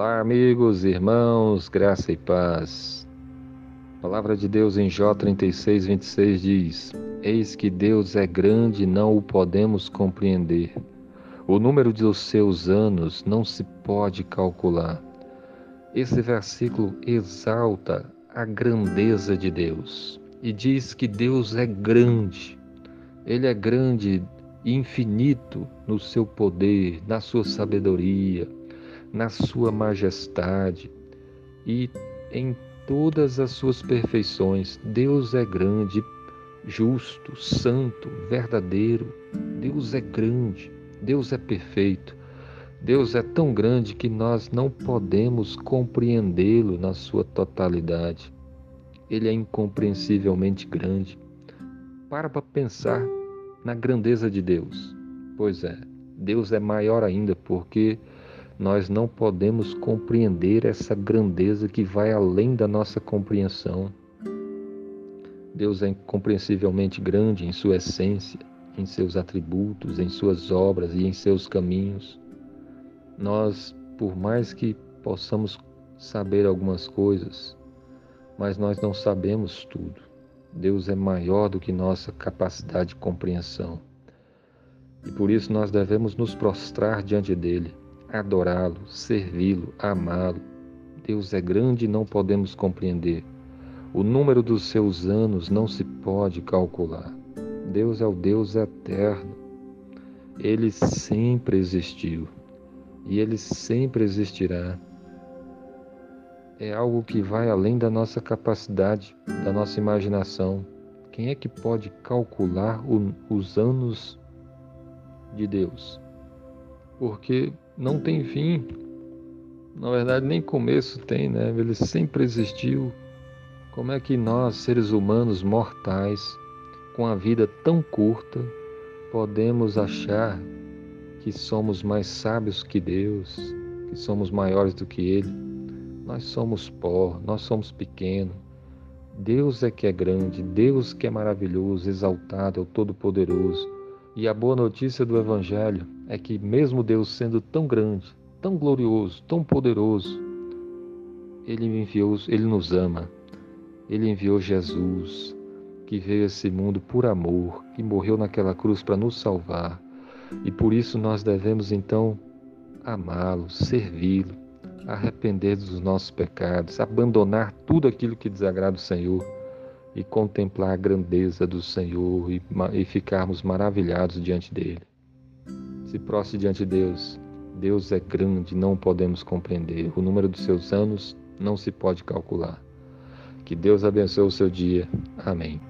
Olá, amigos, irmãos, graça e paz. A palavra de Deus em Jó 36, 26 diz: Eis que Deus é grande e não o podemos compreender. O número dos seus anos não se pode calcular. Esse versículo exalta a grandeza de Deus e diz que Deus é grande. Ele é grande e infinito no seu poder, na sua sabedoria, na sua majestade e em todas as suas perfeições. Deus é grande, justo, santo, verdadeiro. Deus é grande, Deus é perfeito. Deus é tão grande que nós não podemos compreendê-lo na sua totalidade. Ele é incompreensivelmente grande. Para para pensar na grandeza de Deus. Pois é, Deus é maior ainda porque nós não podemos compreender essa grandeza que vai além da nossa compreensão. Deus é incompreensivelmente grande em sua essência, em seus atributos, em suas obras e em seus caminhos. Nós, por mais que possamos saber algumas coisas, mas nós não sabemos tudo. Deus é maior do que nossa capacidade de compreensão. E por isso nós devemos nos prostrar diante dele adorá-lo, servi-lo, amá-lo. Deus é grande e não podemos compreender. O número dos seus anos não se pode calcular. Deus é o Deus eterno. Ele sempre existiu e ele sempre existirá. É algo que vai além da nossa capacidade, da nossa imaginação. Quem é que pode calcular o, os anos de Deus? Porque não tem fim. Na verdade, nem começo tem, né? Ele sempre existiu. Como é que nós, seres humanos mortais, com a vida tão curta, podemos achar que somos mais sábios que Deus, que somos maiores do que Ele? Nós somos pó, nós somos pequenos. Deus é que é grande, Deus que é maravilhoso, exaltado, é o Todo-Poderoso. E a boa notícia do Evangelho é que, mesmo Deus sendo tão grande, tão glorioso, tão poderoso, Ele enviou, Ele nos ama. Ele enviou Jesus, que veio a esse mundo por amor, que morreu naquela cruz para nos salvar. E por isso nós devemos então amá-lo, servi-lo, arrepender dos nossos pecados, abandonar tudo aquilo que desagrada o Senhor e contemplar a grandeza do Senhor e, e ficarmos maravilhados diante dele. Se prostre diante de Deus. Deus é grande, não podemos compreender. O número dos seus anos não se pode calcular. Que Deus abençoe o seu dia. Amém.